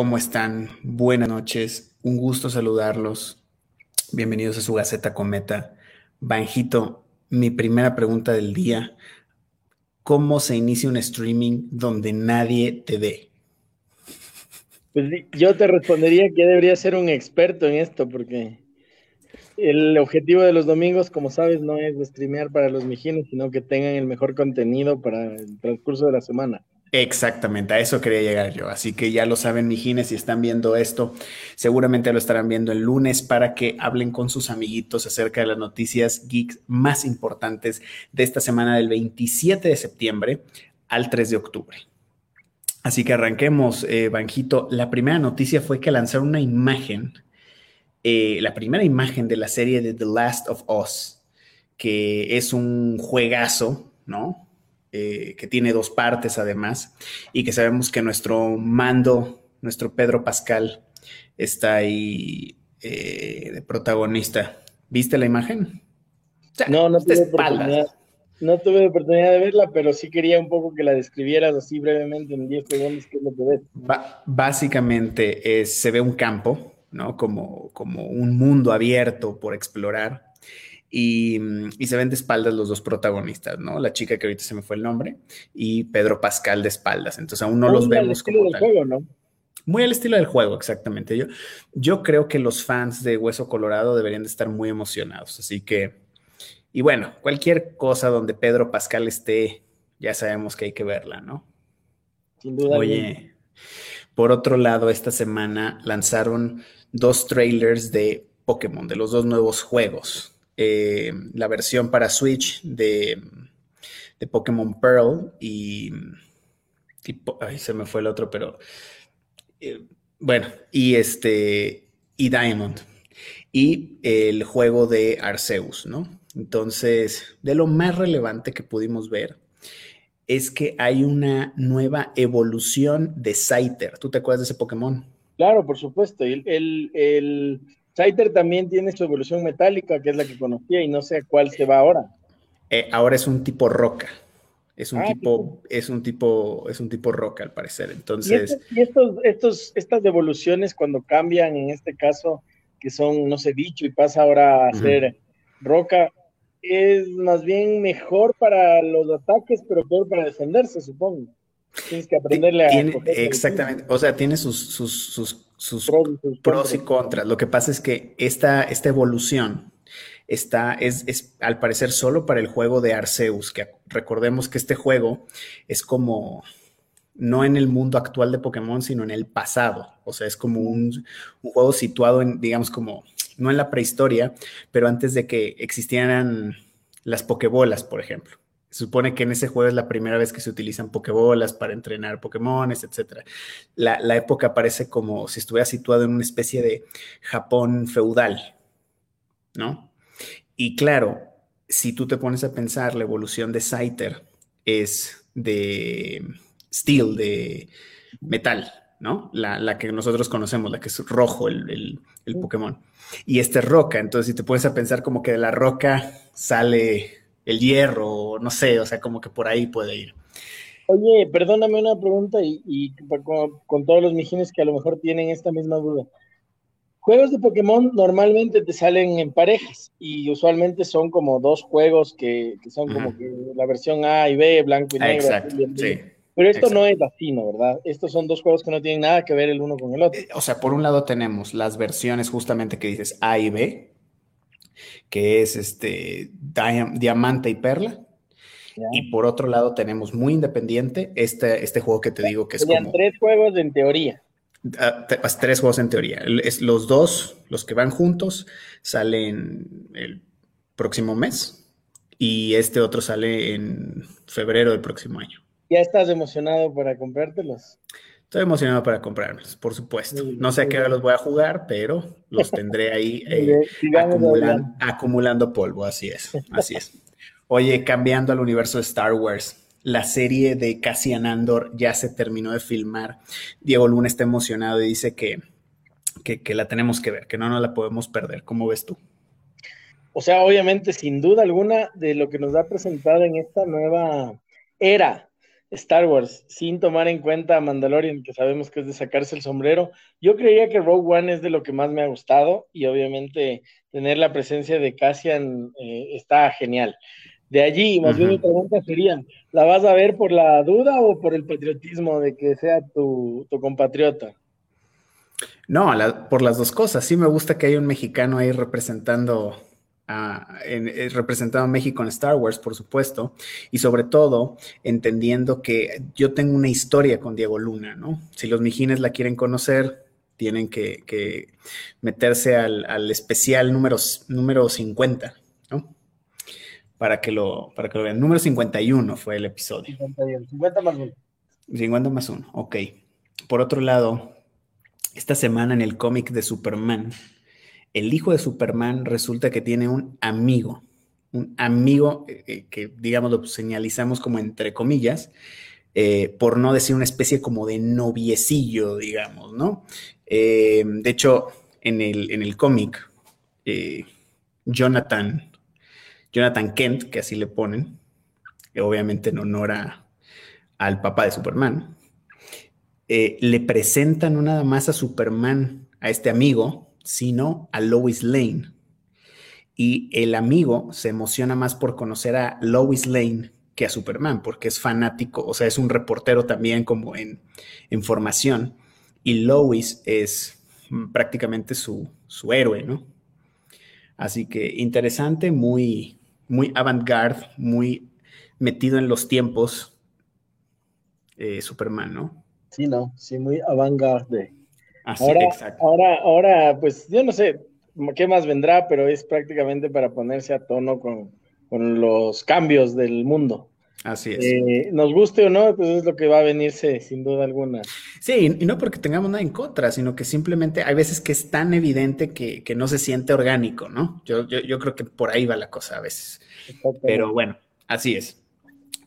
¿Cómo están? Buenas noches. Un gusto saludarlos. Bienvenidos a su Gaceta Cometa. Banjito, mi primera pregunta del día. ¿Cómo se inicia un streaming donde nadie te ve? Pues yo te respondería que debería ser un experto en esto, porque el objetivo de los domingos, como sabes, no es streamear para los mijines, sino que tengan el mejor contenido para el transcurso de la semana. Exactamente, a eso quería llegar yo. Así que ya lo saben, mijines, si están viendo esto, seguramente lo estarán viendo el lunes para que hablen con sus amiguitos acerca de las noticias geeks más importantes de esta semana del 27 de septiembre al 3 de octubre. Así que arranquemos, eh, Banjito. La primera noticia fue que lanzaron una imagen, eh, la primera imagen de la serie de The Last of Us, que es un juegazo, ¿no? Eh, que tiene dos partes además, y que sabemos que nuestro mando, nuestro Pedro Pascal, está ahí de protagonista. ¿Viste la imagen? no, no te oportunidad. No tuve oportunidad de verla, pero sí quería un poco que la describieras así brevemente en 10 segundos, qué es lo que ves. básicamente se ve un campo, ¿no? Como, como un mundo abierto por explorar. Y, se ven de espaldas los dos protagonistas, ¿no? La chica que ahorita se me fue el nombre y Pedro Pascal de espaldas. Entonces aún no los vemos como del Juego, ¿no? Muy al estilo del juego, exactamente. Yo, yo creo que los fans de Hueso Colorado deberían de estar muy emocionados. Así que y bueno, cualquier cosa donde Pedro Pascal esté, ya sabemos que hay que verla, ¿no? Sin duda. Oye, por otro lado, esta semana lanzaron dos trailers de Pokémon, de los dos nuevos juegos. Eh, la versión para Switch de, de Pokémon Pearl y, se me fue el otro, pero. Eh, bueno, y este. Y Diamond. Y el juego de Arceus, ¿no? Entonces, de lo más relevante que pudimos ver es que hay una nueva evolución de Scyther. ¿Tú te acuerdas de ese Pokémon? Claro, por supuesto. El, el, el Scyther también tiene su evolución metálica, que es la que conocía, y no sé a cuál se va ahora. Eh, ahora es un tipo roca. Es un ah, tipo, es un tipo, es un tipo roca al parecer. Entonces. Y, estos, estos, estas evoluciones cuando cambian, en este caso, que son, no sé, bicho y pasa ahora a ser roca, es más bien mejor para los ataques, pero peor para defenderse, supongo. Tienes que aprenderle a... exactamente, o sea, tiene sus, sus, sus, pros, y contras. Lo que pasa es que esta, esta evolución está, es, es, al parecer solo para el juego de Arceus, que recordemos que este juego es como, no en el mundo actual de Pokémon, sino en el pasado. O sea, es como un, un juego situado en, digamos, como no en la prehistoria, pero antes de que existieran las pokebolas, por ejemplo. Se supone que en ese juego es la primera vez que se utilizan pokebolas para entrenar Pokémones, etc. La, la época parece como si estuviera situado en una especie de Japón feudal, ¿no? Y claro, si tú te pones a pensar, la evolución de Scyther es de steel, de metal, ¿no? La, que nosotros conocemos, la que es rojo, el, el, Pokémon. Y este es roca, entonces si te pones a pensar como que de la roca sale el hierro, no sé, o sea, como que por ahí puede ir. Oye, perdóname una pregunta y, con, todos los mijines que a lo mejor tienen esta misma duda. Juegos de Pokémon normalmente te salen en parejas y usualmente son como dos juegos que, son como que la versión A y B, blanco y negro. Exacto, sí. Pero esto no es así, ¿no? ¿Verdad? Estos son dos juegos que no tienen nada que ver el uno con el otro. Eh, o sea, por un lado tenemos las versiones justamente que dices A y B, que es este Diamante y Perla. Y por otro lado tenemos muy independiente este, este juego que te digo que es como... tres juegos en teoría. Ah, tres juegos en teoría. Es, los dos, los que van juntos, salen el próximo mes y este otro sale en febrero del próximo año. ¿Ya estás emocionado para comprártelos? Estoy emocionado para comprármelos, por supuesto. No sé a qué hora los voy a jugar, pero los tendré ahí eh, acumulando, polvo, así es, así es. Oye, cambiando al universo de Star Wars, la serie de Cassian Andor ya se terminó de filmar. Diego Luna está emocionado y dice que, que, que la tenemos que ver, que no nos la podemos perder. ¿Cómo ves tú? O sea, obviamente, sin duda alguna, de lo que nos ha presentado en esta nueva era Star Wars, sin tomar en cuenta a Mandalorian, que sabemos que es de sacarse el sombrero, yo creía que Rogue One es de lo que más me ha gustado y obviamente tener la presencia de Cassian eh, está genial. De allí, más bien mi pregunta sería, ¿la vas a ver por la duda o por el patriotismo de que sea tu, compatriota? No, por las dos cosas. Sí me gusta que haya un mexicano ahí representando en, eh, representado a México en Star Wars, por supuesto, y sobre todo entendiendo que yo tengo una historia con Diego Luna, ¿no? Si los mijines la quieren conocer, tienen que, meterse al, especial número, número 50, ¿no? Para que, lo, para que lo vean. Número 51 fue el episodio. 51, 50 más 1. 50 más 1, ok. Por otro lado, esta semana en el cómic de Superman, el hijo de Superman resulta que tiene un amigo, un amigo eh, eh, que, digamos, lo señalizamos como entre comillas, eh, por no decir una especie como de noviecillo, digamos, ¿no? de hecho, en el, en el cómic, Jonathan, Jonathan Kent, que así le ponen, obviamente en honor al papá de Superman, le presentan nada más a Superman, a este amigo, sino a Lois Lane. Y el amigo se emociona más por conocer a Lois Lane que a Superman, porque es fanático, o sea, es un reportero también como en, formación. Y Lois es prácticamente su, héroe, ¿no? Así que interesante, muy, muy avant-garde, muy metido en los tiempos eh, Superman, ¿no? Sí, no, sí, muy avant-garde ahora, ahora, ahora, pues yo no sé qué más vendrá, pero es prácticamente para ponerse a tono con, los cambios del mundo. Así es. Eh, nos guste o no, pues es lo que va a venirse sin duda alguna. Sí, y no porque tengamos nada en contra, sino que simplemente hay veces que es tan evidente que, no se siente orgánico, ¿no? Yo, yo, creo que por ahí va la cosa a veces. Pero bueno, así es.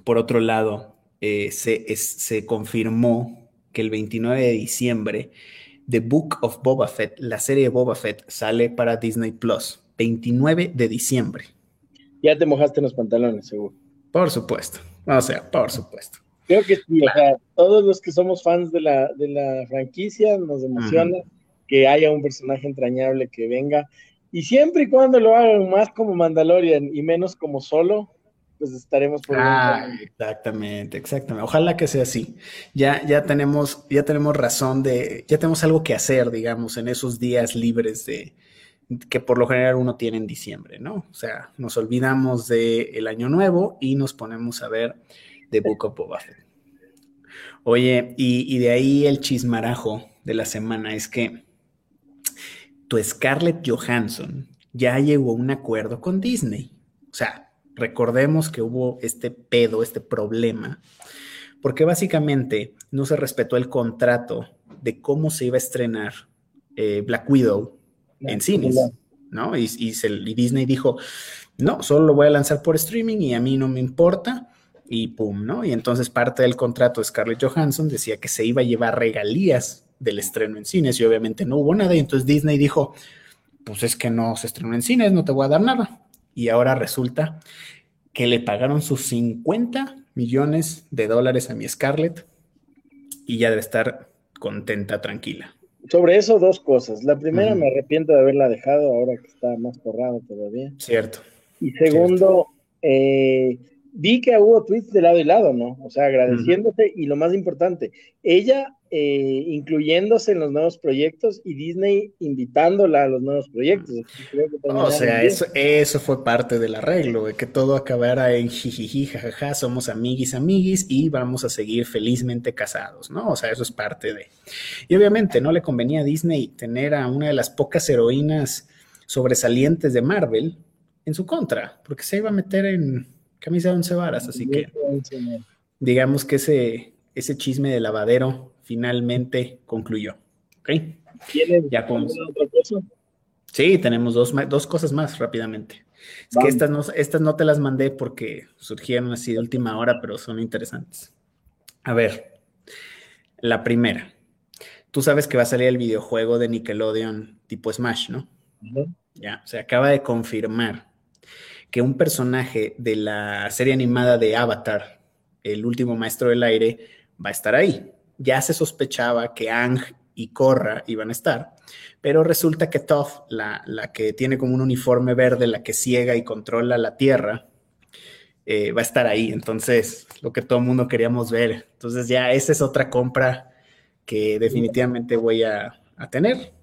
Por otro lado, eh, se, se confirmó que el 29 de diciembre The Book of Boba Fett, la serie de Boba Fett, sale para Disney Plus, 29 de diciembre. Ya te mojaste los pantalones, seguro. Por supuesto. O sea, por supuesto. Creo que sí, o sea, todos los que somos fans de la, de la franquicia nos emociona que haya un personaje entrañable que venga. Y siempre y cuando lo hagan más como Mandalorian y menos como solo, pues estaremos por ah, exactamente, exactamente. Ojalá que sea así. Ya, ya tenemos, ya tenemos razón de, ya tenemos algo que hacer, digamos, en esos días libres de que por lo general uno tiene en diciembre, ¿no? O sea, nos olvidamos del el año nuevo y nos ponemos a ver The Book of Boba. Oye, y, y de ahí el chismarajo de la semana es que tu Scarlett Johansson ya llegó a un acuerdo con Disney. O sea, Recordemos que hubo este pedo, este problema, porque básicamente no se respetó el contrato de cómo se iba a estrenar eh, Black Widow en cines, ¿no? Y, Disney dijo, no, solo lo voy a lanzar por streaming y a mí no me importa, y pum, ¿no? Y entonces parte del contrato de Scarlett Johansson decía que se iba a llevar regalías del estreno en cines y obviamente no hubo nada, y entonces Disney dijo, pues es que no se estrenó en cines, no te voy a dar nada y ahora resulta que le pagaron sus 50 millones de dólares a mi Scarlett y ya debe estar contenta, tranquila. Sobre eso, dos cosas. La primera, me arrepiento de haberla dejado ahora que está más corrado todavía. Cierto. Y segundo, eh, vi que hubo tweets de lado y lado, ¿no? O sea, agradeciéndote y lo más importante, ella eh, incluyéndose en los nuevos proyectos y Disney invitándola a los nuevos proyectos. o sea, eso, eso fue parte del arreglo, de que todo acabara en jijiji, jajaja, somos amiguis, amiguis y vamos a seguir felizmente casados, ¿no? O sea, eso es parte de. Y obviamente no le convenía a Disney tener a una de las pocas heroínas sobresalientes de Marvel en su contra, porque se iba a meter en camisa de once varas, así que digamos que ese, ese chisme de lavadero finalmente concluyó. ¿Ok? ya otra cosa? Sí, tenemos dos, dos cosas más rápidamente. Es que estas no, estas no te las mandé porque surgieron así de última hora, pero son interesantes. A ver, la primera. Tú sabes que va a salir el videojuego de Nickelodeon tipo Smash, ¿no? Ya, se acaba de confirmar que un personaje de la serie animada de Avatar, el último maestro del aire, va a estar ahí. Ya se sospechaba que Ang y Korra iban a estar, pero resulta que Toph, la, que tiene como un uniforme verde, la que ciega y controla la Tierra, eh, va a estar ahí. Entonces, lo que todo el mundo queríamos ver. Entonces, ya esa es otra compra que definitivamente voy a, tener.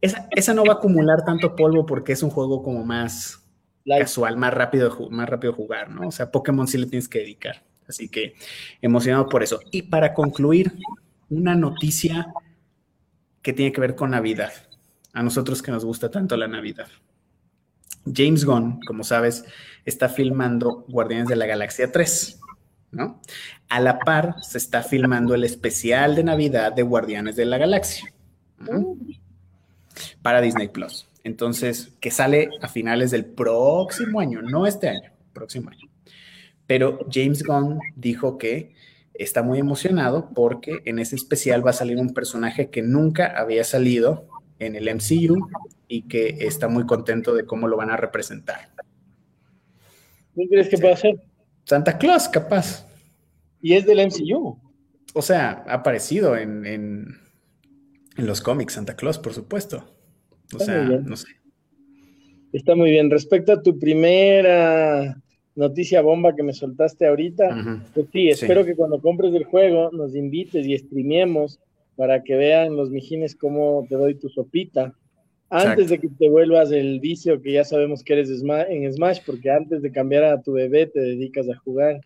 Esa, no va a acumular tanto polvo porque es un juego como más casual, más rápido, más rápido jugar, ¿no? O sea, Pokémon sí le tienes que dedicar. Así que emocionado por eso. Y para concluir, una noticia que tiene que ver con Navidad. A nosotros que nos gusta tanto la Navidad. James Gunn, como sabes, está filmando Guardianes de la Galaxia 3, ¿no? A la par se está filmando el especial de Navidad de Guardianes de la Galaxia para Disney Plus. Entonces, que sale a finales del próximo año, no este año, próximo año. Pero James Gunn dijo que está muy emocionado porque en ese especial va a salir un personaje que nunca había salido en el MCU y que está muy contento de cómo lo van a representar. ¿Qué crees que puede ser? Santa Claus, capaz. Y es del MCU. O sea, ha aparecido en, en, los cómics Santa Claus, por supuesto. O sea, no sé. Está muy bien. Respecto a tu primera noticia bomba que me soltaste ahorita, pues sí, espero que cuando compres el juego nos invites y streamemos para que vean los mijines cómo te doy tu sopita. Antes de que te vuelvas el vicio que ya sabemos que eres en Smash, porque antes de cambiar a tu bebé te dedicas a jugar.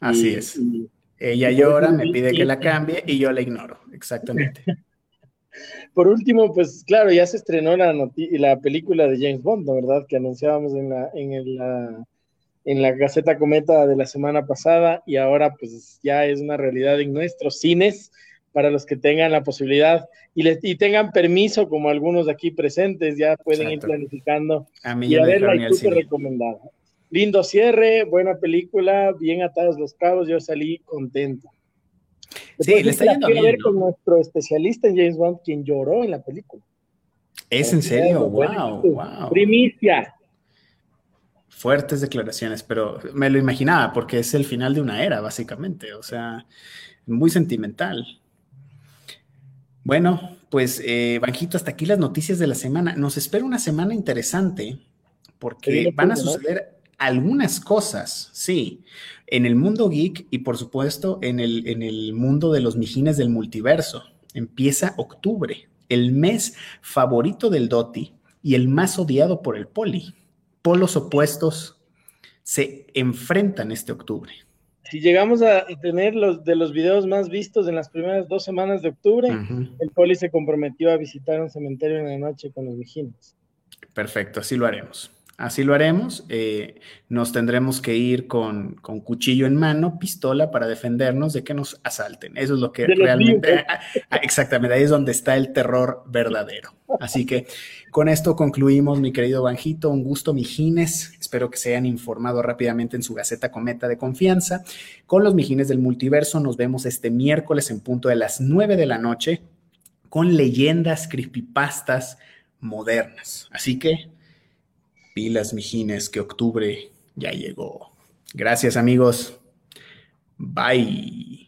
Así es. Ella llora, me pide que la cambie y yo la ignoro. Exactamente. Por último, pues claro, ya se estrenó la, la película de James Bond. ¿verdad? Que anunciábamos en la, en, la, en la Gaceta Cometa de la semana pasada y ahora pues ya es una realidad en nuestros cines para los que tengan la posibilidad y, les, y tengan permiso, como algunos aquí presentes, ya pueden ir planificando a mí y a ver la recomendada. Lindo cierre, buena película, bien atados los cabos, yo salí contento. Sí, le está yendo bien. ver con nuestro especialista en James Bond, quien lloró en la película. ¿Es en serio? Wow, wow. Primicia. Fuertes declaraciones, pero me lo imaginaba porque es el final de una era, básicamente. O sea, muy sentimental. Bueno, pues eh, Banjito, hasta aquí las noticias de la semana. Nos espera una semana interesante porque van a suceder algunas cosas, sí, en el mundo geek y por supuesto en el, en el mundo de los mijines del multiverso. Empieza octubre, el mes favorito del Doti y el más odiado por el Poli. Polos opuestos se enfrentan este octubre si llegamos a tener los de los videos más vistos en las primeras dos semanas de octubre, el poli se comprometió a visitar un cementerio en la noche con los vigiles. Perfecto, así lo haremos. Así lo haremos. Eh, nos tendremos que ir con, con, cuchillo en mano, pistola para defendernos de que nos asalten. Eso es lo que realmente... Ah, ah, exactamente, ahí es donde está el terror verdadero. Así que con esto concluimos, mi querido Banjito. Un gusto, mijines. Espero que se hayan informado rápidamente en su Gaceta Cometa de confianza. Con los mijines del multiverso nos vemos este miércoles en punto de las 9 de la noche con leyendas creepypastas modernas. Así que Pilas, mijines, que octubre ya llegó. Gracias, amigos. Bye.